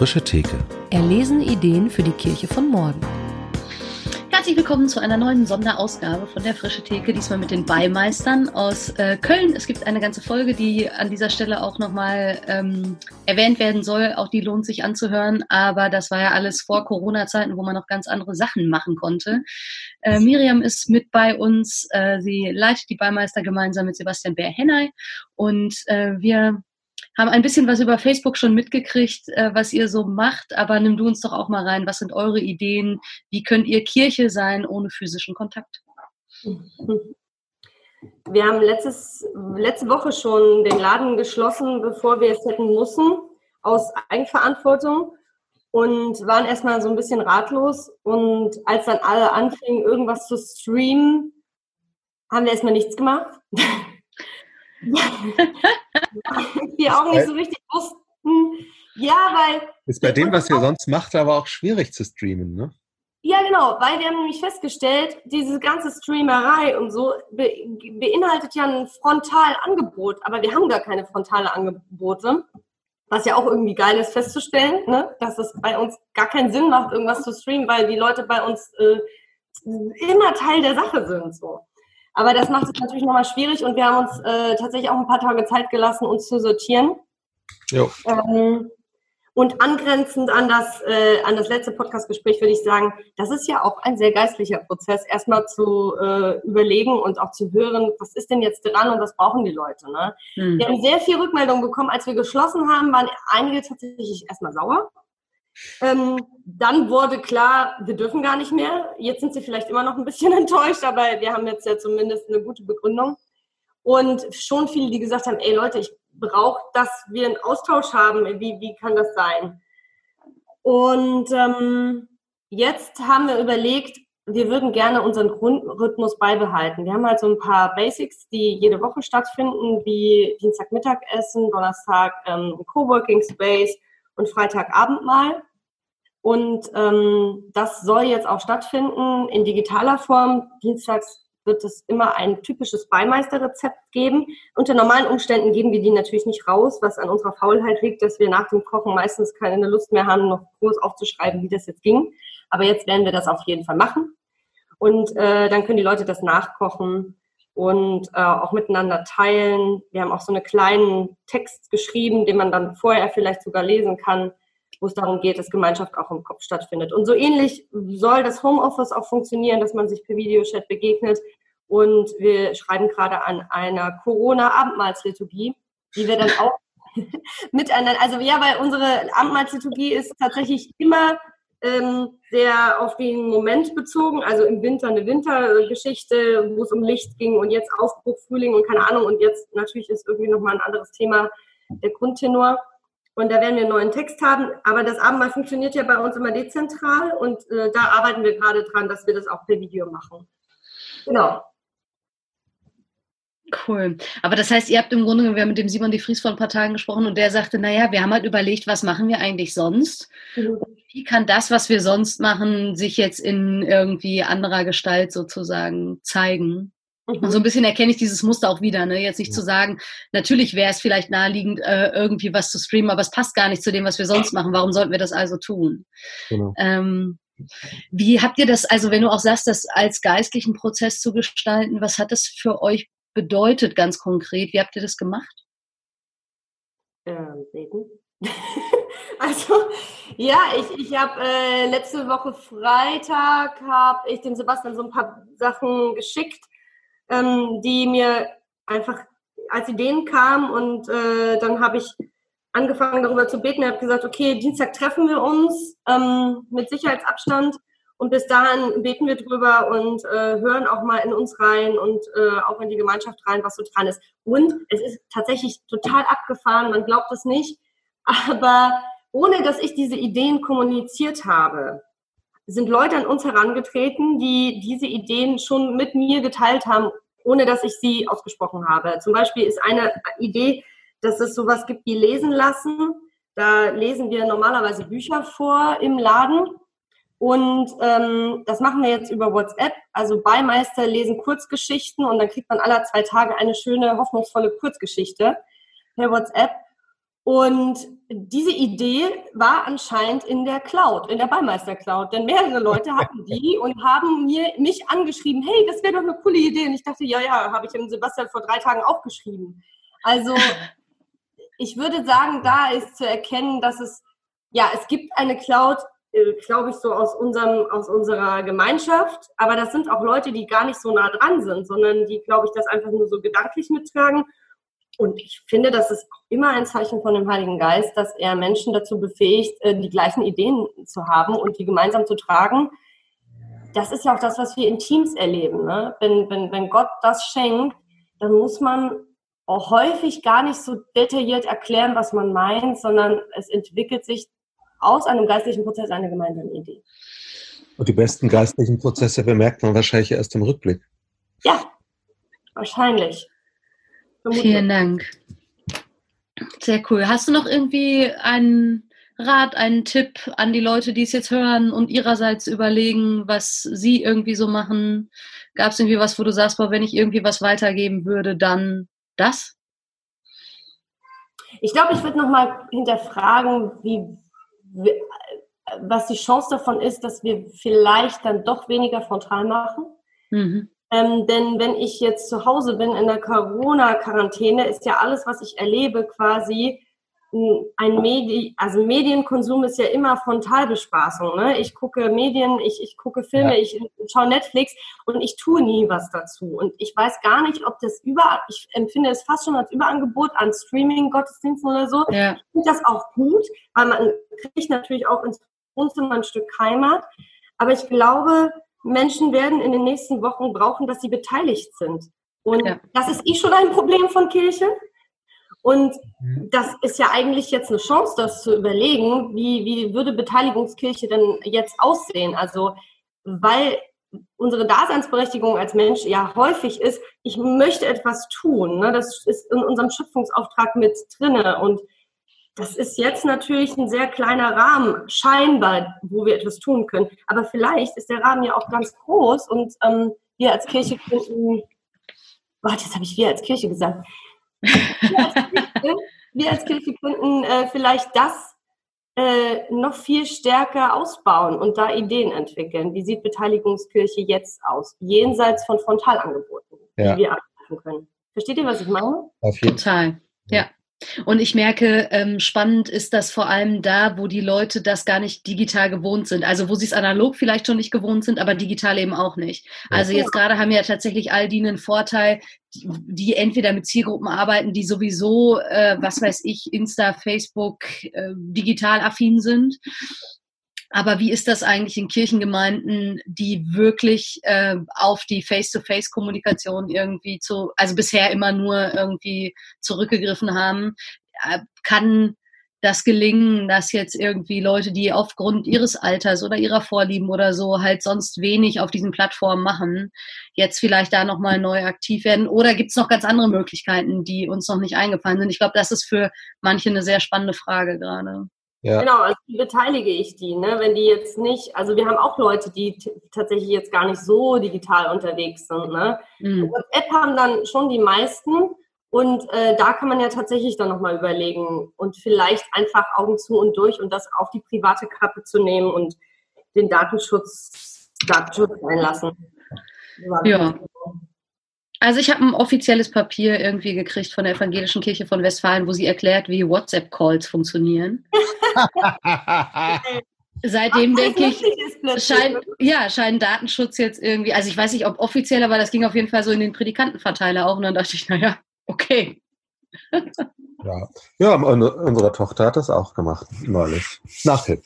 frische Theke. Erlesen Ideen für die Kirche von morgen. Herzlich willkommen zu einer neuen Sonderausgabe von der Frische Theke, diesmal mit den Beimeistern aus äh, Köln. Es gibt eine ganze Folge, die an dieser Stelle auch nochmal ähm, erwähnt werden soll. Auch die lohnt sich anzuhören, aber das war ja alles vor Corona-Zeiten, wo man noch ganz andere Sachen machen konnte. Äh, Miriam ist mit bei uns. Äh, sie leitet die Beimeister gemeinsam mit Sebastian Bär-Henney und äh, wir haben ein bisschen was über Facebook schon mitgekriegt, äh, was ihr so macht, aber nimm du uns doch auch mal rein. Was sind eure Ideen? Wie könnt ihr Kirche sein ohne physischen Kontakt? Wir haben letztes, letzte Woche schon den Laden geschlossen, bevor wir es hätten müssen, aus Eigenverantwortung und waren erstmal so ein bisschen ratlos. Und als dann alle anfingen, irgendwas zu streamen, haben wir erstmal nichts gemacht. die auch nicht so richtig wussten. Ja, weil. Ist bei dem, was ihr sonst macht, aber auch schwierig zu streamen, ne? Ja, genau, weil wir haben nämlich festgestellt, diese ganze Streamerei und so be beinhaltet ja ein Frontalangebot, aber wir haben gar keine frontale Angebote. Was ja auch irgendwie geil ist festzustellen, ne? dass es bei uns gar keinen Sinn macht, irgendwas zu streamen, weil die Leute bei uns äh, immer Teil der Sache sind. So. Aber das macht es natürlich nochmal schwierig und wir haben uns äh, tatsächlich auch ein paar Tage Zeit gelassen, uns zu sortieren. Ähm, und angrenzend an das, äh, an das letzte Podcastgespräch würde ich sagen, das ist ja auch ein sehr geistlicher Prozess, erstmal zu äh, überlegen und auch zu hören, was ist denn jetzt dran und was brauchen die Leute. Ne? Mhm. Wir haben sehr viel Rückmeldung bekommen. Als wir geschlossen haben, waren einige tatsächlich erstmal sauer. Ähm, dann wurde klar, wir dürfen gar nicht mehr. Jetzt sind sie vielleicht immer noch ein bisschen enttäuscht, aber wir haben jetzt ja zumindest eine gute Begründung. Und schon viele, die gesagt haben, ey Leute, ich brauche, dass wir einen Austausch haben. Wie, wie kann das sein? Und ähm, jetzt haben wir überlegt, wir würden gerne unseren Grundrhythmus beibehalten. Wir haben halt so ein paar Basics, die jede Woche stattfinden, wie Dienstag Mittagessen, Donnerstag ähm, Coworking Space und Freitagabendmahl. Und ähm, das soll jetzt auch stattfinden in digitaler Form. Dienstags wird es immer ein typisches Beimeisterrezept geben. Unter normalen Umständen geben wir die natürlich nicht raus, was an unserer Faulheit liegt, dass wir nach dem Kochen meistens keine Lust mehr haben, noch groß aufzuschreiben, wie das jetzt ging. Aber jetzt werden wir das auf jeden Fall machen. Und äh, dann können die Leute das nachkochen und äh, auch miteinander teilen. Wir haben auch so einen kleinen Text geschrieben, den man dann vorher vielleicht sogar lesen kann, wo es darum geht, dass Gemeinschaft auch im Kopf stattfindet. Und so ähnlich soll das Homeoffice auch funktionieren, dass man sich per Videochat begegnet. Und wir schreiben gerade an einer Corona-Abendmahlsliturgie, die wir dann auch miteinander, also ja, weil unsere Abendmahlsliturgie ist tatsächlich immer ähm, sehr auf den Moment bezogen, also im Winter eine Wintergeschichte, wo es um Licht ging und jetzt Aufbruch, Frühling und keine Ahnung und jetzt natürlich ist irgendwie nochmal ein anderes Thema der Grundtenor. Und da werden wir einen neuen Text haben. Aber das Abendmahl funktioniert ja bei uns immer dezentral und äh, da arbeiten wir gerade dran, dass wir das auch per Video machen. Genau. Cool. Aber das heißt, ihr habt im Grunde, wir haben mit dem Simon de Vries vor ein paar Tagen gesprochen und der sagte, naja, wir haben halt überlegt, was machen wir eigentlich sonst? Mhm. Wie kann das, was wir sonst machen, sich jetzt in irgendwie anderer Gestalt sozusagen zeigen? Mhm. Und so ein bisschen erkenne ich dieses Muster auch wieder. Ne? Jetzt nicht ja. zu sagen, natürlich wäre es vielleicht naheliegend, äh, irgendwie was zu streamen, aber es passt gar nicht zu dem, was wir sonst machen. Warum sollten wir das also tun? Genau. Ähm, wie habt ihr das, also wenn du auch sagst, das als geistlichen Prozess zu gestalten, was hat das für euch bedeutet ganz konkret? Wie habt ihr das gemacht? Ähm, beten. also, ja, ich, ich habe äh, letzte Woche Freitag, habe ich dem Sebastian so ein paar Sachen geschickt ähm, die mir einfach als Ideen kamen und äh, dann habe ich angefangen darüber zu beten. Ich habe gesagt, okay, Dienstag treffen wir uns ähm, mit Sicherheitsabstand und bis dahin beten wir drüber und äh, hören auch mal in uns rein und äh, auch in die Gemeinschaft rein, was so dran ist. Und es ist tatsächlich total abgefahren, man glaubt es nicht, aber ohne dass ich diese Ideen kommuniziert habe, sind Leute an uns herangetreten, die diese Ideen schon mit mir geteilt haben, ohne dass ich sie ausgesprochen habe. Zum Beispiel ist eine Idee, dass es sowas gibt wie Lesen lassen. Da lesen wir normalerweise Bücher vor im Laden. Und ähm, das machen wir jetzt über WhatsApp. Also Beimeister lesen Kurzgeschichten und dann kriegt man aller zwei Tage eine schöne, hoffnungsvolle Kurzgeschichte per WhatsApp. Und diese Idee war anscheinend in der Cloud, in der Beimeister Cloud, denn mehrere Leute hatten die und haben mir mich angeschrieben, hey, das wäre doch eine coole Idee. Und ich dachte, ja, ja, habe ich dem Sebastian vor drei Tagen auch geschrieben. Also ich würde sagen, da ist zu erkennen, dass es, ja, es gibt eine Cloud, glaube ich, so aus unserem, aus unserer Gemeinschaft, aber das sind auch Leute, die gar nicht so nah dran sind, sondern die, glaube ich, das einfach nur so gedanklich mittragen und ich finde, das ist immer ein Zeichen von dem Heiligen Geist, dass er Menschen dazu befähigt, äh, die gleichen Ideen zu haben und die gemeinsam zu tragen. Das ist ja auch das, was wir in Teams erleben. Ne? Wenn, wenn, wenn Gott das schenkt, dann muss man auch häufig gar nicht so detailliert erklären, was man meint, sondern es entwickelt sich aus einem geistlichen Prozess eine gemeinsame Idee. Und die besten geistlichen Prozesse bemerkt man wahrscheinlich erst im Rückblick. Ja, wahrscheinlich. Vielen Dank. Sehr cool. Hast du noch irgendwie einen Rat, einen Tipp an die Leute, die es jetzt hören und ihrerseits überlegen, was sie irgendwie so machen? Gab es irgendwie was, wo du sagst, boah, wenn ich irgendwie was weitergeben würde, dann das? Ich glaube, ich würde nochmal hinterfragen, wie, was die Chance davon ist, dass wir vielleicht dann doch weniger frontal machen. Mhm. Ähm, denn wenn ich jetzt zu Hause bin in der Corona-Quarantäne, ist ja alles, was ich erlebe, quasi ein Medi also Medienkonsum ist ja immer Frontalbespaßung. Ne? Ich gucke Medien, ich, ich gucke Filme, ja. ich schaue Netflix und ich tue nie was dazu. Und ich weiß gar nicht, ob das über, ich empfinde es fast schon als Überangebot an Streaming-Gottesdiensten oder so. Ja. Ich finde das auch gut, weil man kriegt natürlich auch ins Wohnzimmer ein Stück Heimat. Aber ich glaube, Menschen werden in den nächsten Wochen brauchen, dass sie beteiligt sind. Und ja. das ist eh schon ein Problem von Kirche. Und mhm. das ist ja eigentlich jetzt eine Chance, das zu überlegen, wie, wie würde Beteiligungskirche denn jetzt aussehen? Also, weil unsere Daseinsberechtigung als Mensch ja häufig ist, ich möchte etwas tun. Ne? Das ist in unserem Schöpfungsauftrag mit drinne. Und das ist jetzt natürlich ein sehr kleiner Rahmen, scheinbar, wo wir etwas tun können. Aber vielleicht ist der Rahmen ja auch ganz groß und ähm, wir als Kirche könnten, warte, jetzt habe ich wir als Kirche gesagt. Wir als Kirche, könnten äh, vielleicht das äh, noch viel stärker ausbauen und da Ideen entwickeln. Wie sieht Beteiligungskirche jetzt aus? Jenseits von Frontalangeboten, ja. die wir abrufen können. Versteht ihr, was ich meine? Total, ja. Und ich merke, ähm, spannend ist das vor allem da, wo die Leute das gar nicht digital gewohnt sind. Also wo sie es analog vielleicht schon nicht gewohnt sind, aber digital eben auch nicht. Also jetzt gerade haben ja tatsächlich all die einen Vorteil, die entweder mit Zielgruppen arbeiten, die sowieso, äh, was weiß ich, Insta, Facebook, äh, digital affin sind aber wie ist das eigentlich in Kirchengemeinden, die wirklich äh, auf die Face-to-Face-Kommunikation irgendwie zu, also bisher immer nur irgendwie zurückgegriffen haben? Äh, kann das gelingen, dass jetzt irgendwie Leute, die aufgrund ihres Alters oder ihrer Vorlieben oder so halt sonst wenig auf diesen Plattformen machen, jetzt vielleicht da nochmal neu aktiv werden? Oder gibt es noch ganz andere Möglichkeiten, die uns noch nicht eingefallen sind? Ich glaube, das ist für manche eine sehr spannende Frage gerade. Ja. Genau, also wie beteilige ich die, ne? Wenn die jetzt nicht, also wir haben auch Leute, die tatsächlich jetzt gar nicht so digital unterwegs sind, ne? Mhm. WhatsApp haben dann schon die meisten und äh, da kann man ja tatsächlich dann nochmal überlegen und vielleicht einfach Augen zu und durch und das auf die private Kappe zu nehmen und den Datenschutz, Datenschutz einlassen. Ja. Also ich habe ein offizielles Papier irgendwie gekriegt von der Evangelischen Kirche von Westfalen, wo sie erklärt, wie WhatsApp-Calls funktionieren. Seitdem Ach, denke ich, scheint, ja, scheint Datenschutz jetzt irgendwie, also ich weiß nicht, ob offiziell, aber das ging auf jeden Fall so in den Predikantenverteiler auch. Und dann dachte ich, naja, okay. ja. ja, unsere Tochter hat das auch gemacht, neulich. Nachhilfe.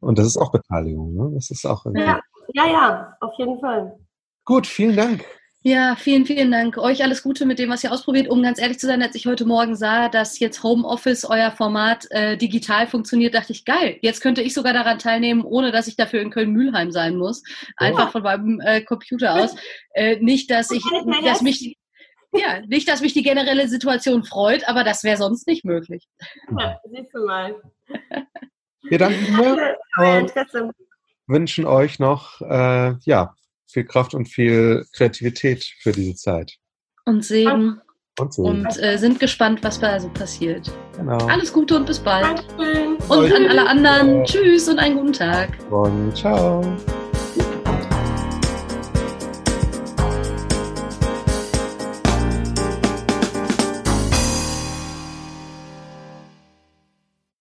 Und das ist auch Beteiligung, ne? Das ist auch ja, ja, ja, auf jeden Fall. Gut, vielen Dank. Ja, vielen, vielen Dank. Euch alles Gute mit dem, was ihr ausprobiert. Um ganz ehrlich zu sein, als ich heute Morgen sah, dass jetzt Homeoffice, euer Format, äh, digital funktioniert, dachte ich, geil, jetzt könnte ich sogar daran teilnehmen, ohne dass ich dafür in Köln-Mühlheim sein muss. Einfach oh. von meinem äh, Computer aus. Äh, nicht, dass ich, dass mich, ja, nicht, dass mich die generelle Situation freut, aber das wäre sonst nicht möglich. Ja, siehst du mal. Wir danken dir und wünschen euch noch, äh, ja, viel Kraft und viel Kreativität für diese Zeit. Und Segen. Und so. und äh, sind gespannt, was da so passiert. genau. Alles Gute und bis bald. Dankeschön. Und an alle anderen, tschüss und einen guten Tag. Und ciao.